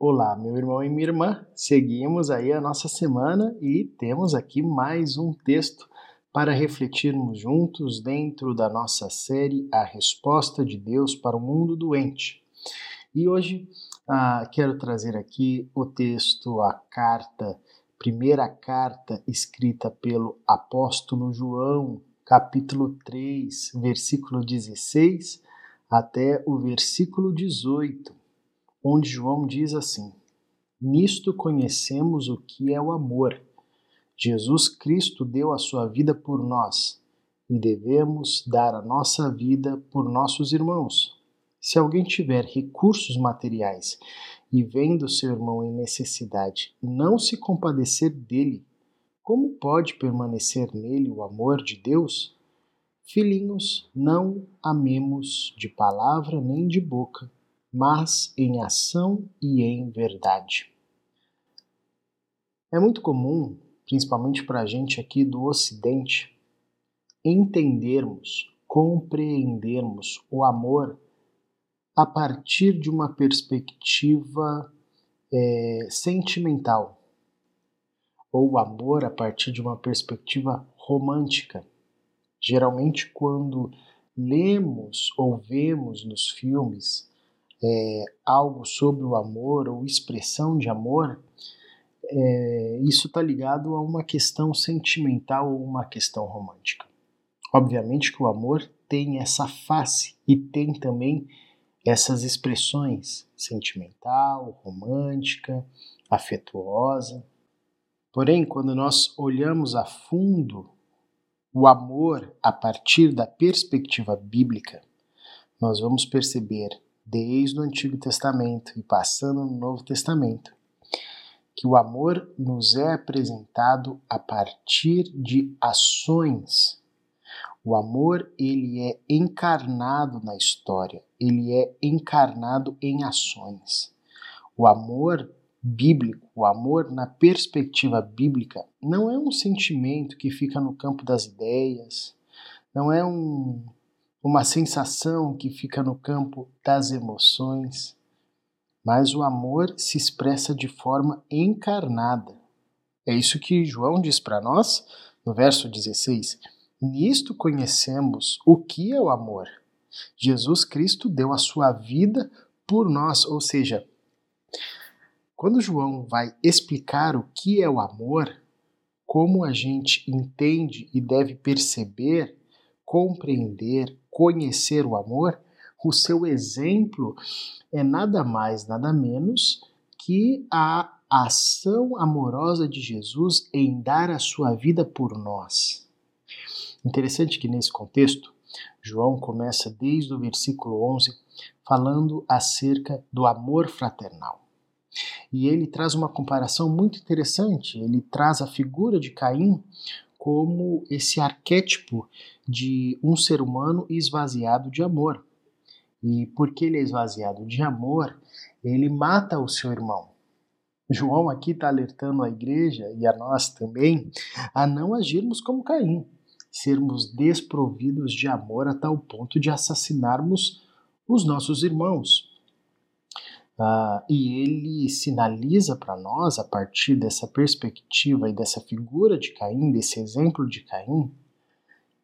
Olá, meu irmão e minha irmã. Seguimos aí a nossa semana e temos aqui mais um texto para refletirmos juntos dentro da nossa série A Resposta de Deus para o Mundo Doente. E hoje ah, quero trazer aqui o texto, a carta, primeira carta escrita pelo apóstolo João, capítulo 3, versículo 16 até o versículo 18, onde João diz assim: Nisto conhecemos o que é o amor. Jesus Cristo deu a sua vida por nós e devemos dar a nossa vida por nossos irmãos. Se alguém tiver recursos materiais e vendo seu irmão em necessidade não se compadecer dele, como pode permanecer nele o amor de Deus? Filhinhos, não amemos de palavra nem de boca, mas em ação e em verdade. É muito comum, principalmente para a gente aqui do Ocidente, entendermos, compreendermos o amor a partir de uma perspectiva é, sentimental, ou o amor a partir de uma perspectiva romântica. Geralmente, quando lemos ou vemos nos filmes é, algo sobre o amor ou expressão de amor, é, isso está ligado a uma questão sentimental ou uma questão romântica. Obviamente que o amor tem essa face e tem também essas expressões sentimental, romântica, afetuosa. Porém, quando nós olhamos a fundo o amor a partir da perspectiva bíblica, nós vamos perceber, desde o Antigo Testamento e passando no Novo Testamento, que o amor nos é apresentado a partir de ações. O amor ele é encarnado na história, ele é encarnado em ações. O amor bíblico, o amor na perspectiva bíblica, não é um sentimento que fica no campo das ideias, não é um, uma sensação que fica no campo das emoções, mas o amor se expressa de forma encarnada. É isso que João diz para nós no verso 16. Nisto conhecemos o que é o amor. Jesus Cristo deu a sua vida por nós, ou seja, quando João vai explicar o que é o amor, como a gente entende e deve perceber, compreender, conhecer o amor, o seu exemplo é nada mais, nada menos que a ação amorosa de Jesus em dar a sua vida por nós. Interessante que nesse contexto, João começa desde o versículo 11 falando acerca do amor fraternal. E ele traz uma comparação muito interessante. Ele traz a figura de Caim como esse arquétipo de um ser humano esvaziado de amor. E porque ele é esvaziado de amor, ele mata o seu irmão. João aqui está alertando a igreja e a nós também a não agirmos como Caim, sermos desprovidos de amor a tal ponto de assassinarmos os nossos irmãos. Uh, e ele sinaliza para nós, a partir dessa perspectiva e dessa figura de Caim, desse exemplo de Caim,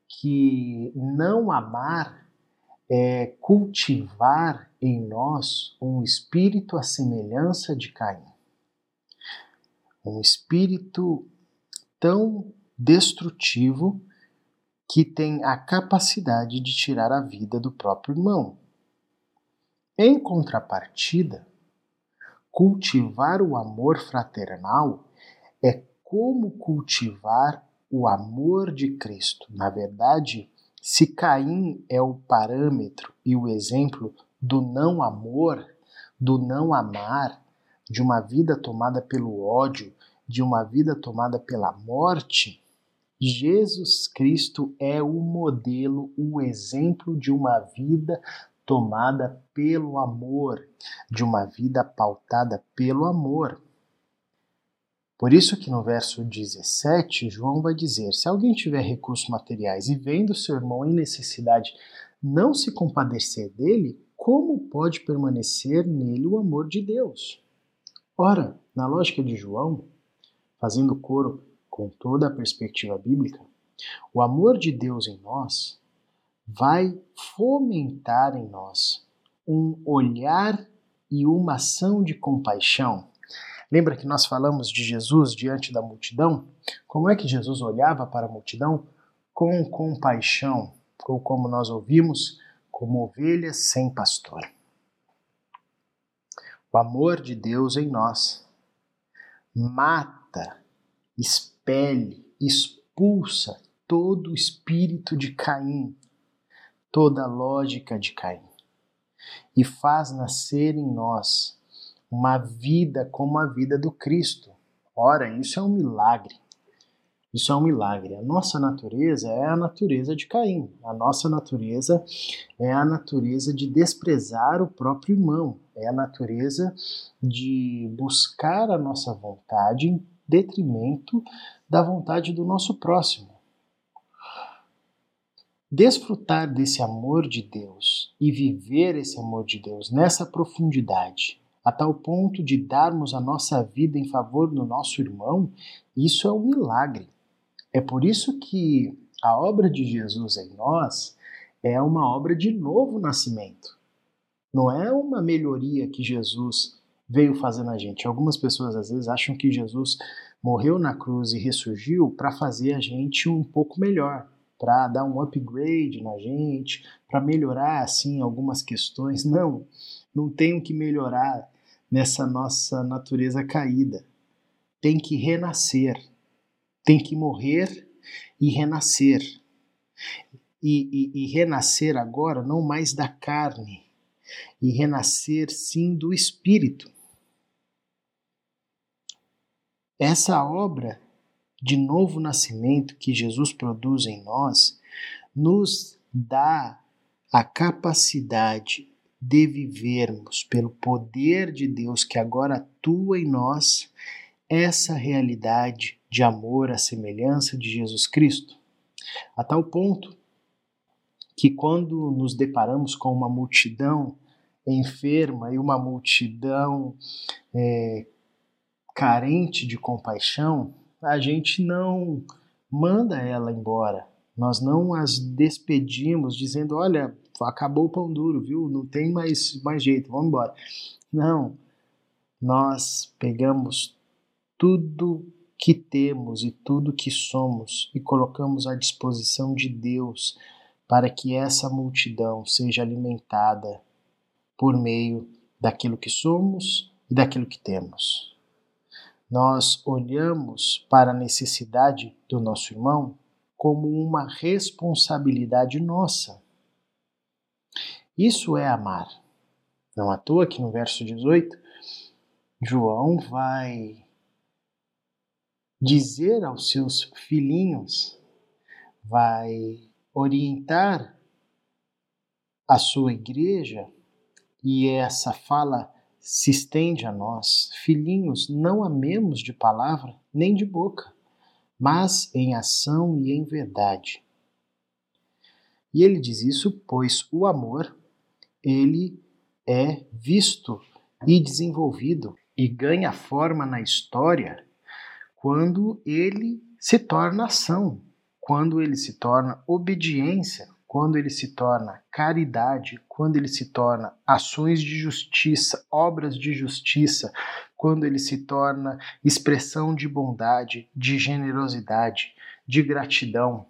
que não amar é cultivar em nós um espírito à semelhança de Caim. Um espírito tão destrutivo que tem a capacidade de tirar a vida do próprio irmão. Em contrapartida, cultivar o amor fraternal é como cultivar o amor de Cristo. Na verdade, se Caim é o parâmetro e o exemplo do não amor, do não amar, de uma vida tomada pelo ódio, de uma vida tomada pela morte, Jesus Cristo é o modelo, o exemplo de uma vida tomada pelo amor, de uma vida pautada pelo amor. Por isso que no verso 17, João vai dizer: se alguém tiver recursos materiais e vendo seu irmão em necessidade não se compadecer dele, como pode permanecer nele o amor de Deus? Ora, na lógica de João, fazendo coro com toda a perspectiva bíblica, o amor de Deus em nós vai fomentar em nós um olhar e uma ação de compaixão. Lembra que nós falamos de Jesus diante da multidão? Como é que Jesus olhava para a multidão? Com compaixão, ou como nós ouvimos, como ovelhas sem pastor. O amor de Deus em nós mata, expele, expulsa todo o espírito de Caim, toda a lógica de Caim, e faz nascer em nós uma vida como a vida do Cristo. Ora, isso é um milagre. Isso é um milagre. A nossa natureza é a natureza de Caim. A nossa natureza é a natureza de desprezar o próprio irmão. É a natureza de buscar a nossa vontade em detrimento da vontade do nosso próximo. Desfrutar desse amor de Deus e viver esse amor de Deus nessa profundidade, a tal ponto de darmos a nossa vida em favor do nosso irmão, isso é um milagre. É por isso que a obra de Jesus em nós é uma obra de novo nascimento. Não é uma melhoria que Jesus veio fazer na gente. Algumas pessoas às vezes acham que Jesus morreu na cruz e ressurgiu para fazer a gente um pouco melhor, para dar um upgrade na gente, para melhorar assim algumas questões. Não, não tem o que melhorar nessa nossa natureza caída. Tem que renascer tem que morrer e renascer. E, e, e, renascer agora não mais da carne, e renascer sim do espírito. Essa obra de novo nascimento que Jesus produz em nós nos dá a capacidade de vivermos pelo poder de Deus que agora atua em nós essa realidade de amor à semelhança de Jesus Cristo, a tal ponto que quando nos deparamos com uma multidão enferma e uma multidão é, carente de compaixão, a gente não manda ela embora. Nós não as despedimos dizendo: olha, acabou o pão duro, viu? Não tem mais, mais jeito, vamos embora. Não. Nós pegamos tudo que temos e tudo que somos e colocamos à disposição de Deus para que essa multidão seja alimentada por meio daquilo que somos e daquilo que temos. Nós olhamos para a necessidade do nosso irmão como uma responsabilidade nossa. Isso é amar. Não à toa que no verso 18, João vai dizer aos seus filhinhos, vai orientar a sua igreja, e essa fala se estende a nós. Filhinhos, não amemos de palavra nem de boca, mas em ação e em verdade. E ele diz isso pois o amor, ele é visto e desenvolvido e ganha forma na história quando ele se torna ação, quando ele se torna obediência, quando ele se torna caridade, quando ele se torna ações de justiça, obras de justiça, quando ele se torna expressão de bondade, de generosidade, de gratidão,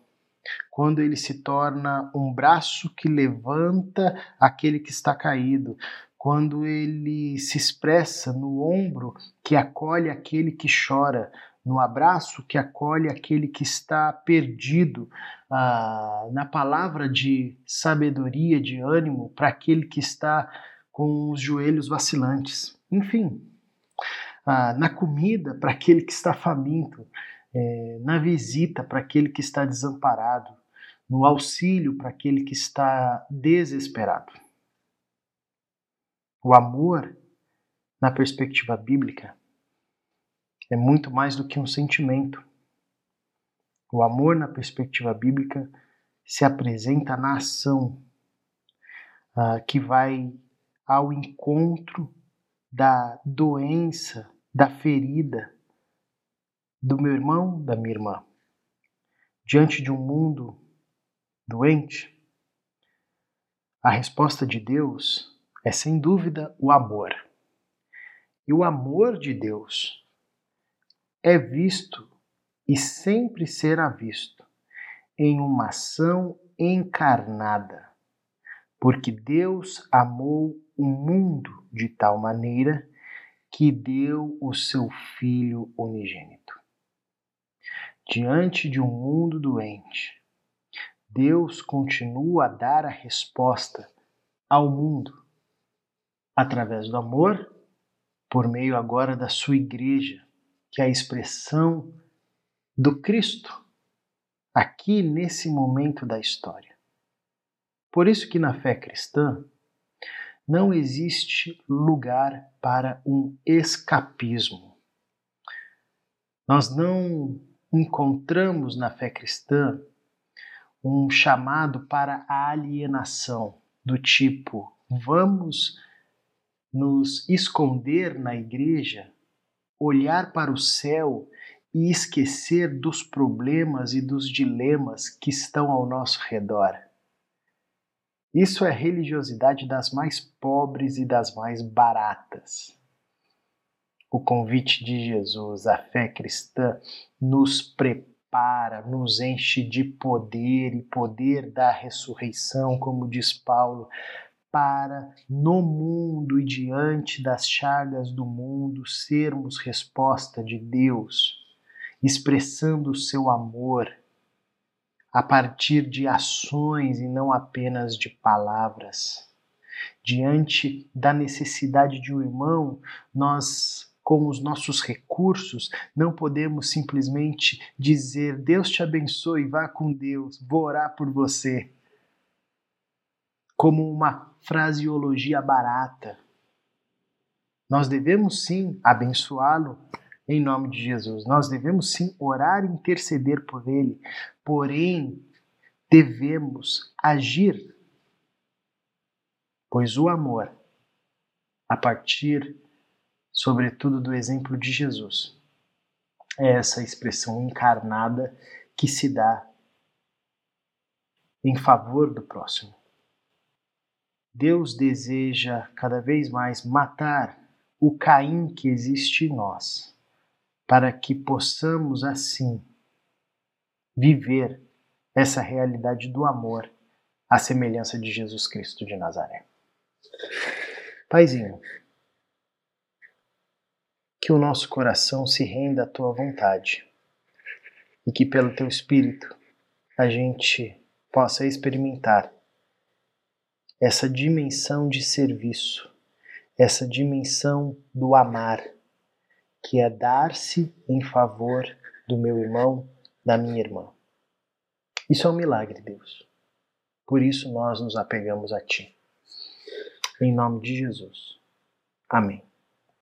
quando ele se torna um braço que levanta aquele que está caído, quando ele se expressa no ombro que acolhe aquele que chora, no abraço que acolhe aquele que está perdido, ah, na palavra de sabedoria, de ânimo para aquele que está com os joelhos vacilantes. Enfim, ah, na comida para aquele que está faminto, é, na visita para aquele que está desamparado, no auxílio para aquele que está desesperado. O amor, na perspectiva bíblica, é muito mais do que um sentimento. O amor, na perspectiva bíblica, se apresenta na ação uh, que vai ao encontro da doença, da ferida do meu irmão, da minha irmã. Diante de um mundo doente, a resposta de Deus é sem dúvida o amor. E o amor de Deus é visto e sempre será visto em uma ação encarnada, porque Deus amou o mundo de tal maneira que deu o seu Filho unigênito. Diante de um mundo doente, Deus continua a dar a resposta ao mundo através do amor, por meio agora da sua igreja, que é a expressão do Cristo aqui nesse momento da história. Por isso que na fé cristã não existe lugar para um escapismo. Nós não encontramos na fé cristã um chamado para a alienação, do tipo, vamos nos esconder na igreja, olhar para o céu e esquecer dos problemas e dos dilemas que estão ao nosso redor. Isso é religiosidade das mais pobres e das mais baratas. O convite de Jesus, a fé cristã, nos prepara, nos enche de poder e poder da ressurreição, como diz Paulo, para no mundo e diante das chagas do mundo sermos resposta de Deus, expressando o seu amor a partir de ações e não apenas de palavras. Diante da necessidade de um irmão, nós, com os nossos recursos, não podemos simplesmente dizer: Deus te abençoe, vá com Deus, vou orar por você. Como uma fraseologia barata. Nós devemos sim abençoá-lo em nome de Jesus. Nós devemos sim orar e interceder por ele, porém, devemos agir, pois o amor, a partir, sobretudo, do exemplo de Jesus, é essa expressão encarnada que se dá em favor do próximo. Deus deseja cada vez mais matar o Caim que existe em nós para que possamos assim viver essa realidade do amor à semelhança de Jesus Cristo de Nazaré. Paizinho, que o nosso coração se renda à tua vontade e que pelo teu espírito a gente possa experimentar essa dimensão de serviço, essa dimensão do amar que é dar-se em favor do meu irmão, da minha irmã. Isso é um milagre, Deus. Por isso nós nos apegamos a Ti. Em nome de Jesus. Amém.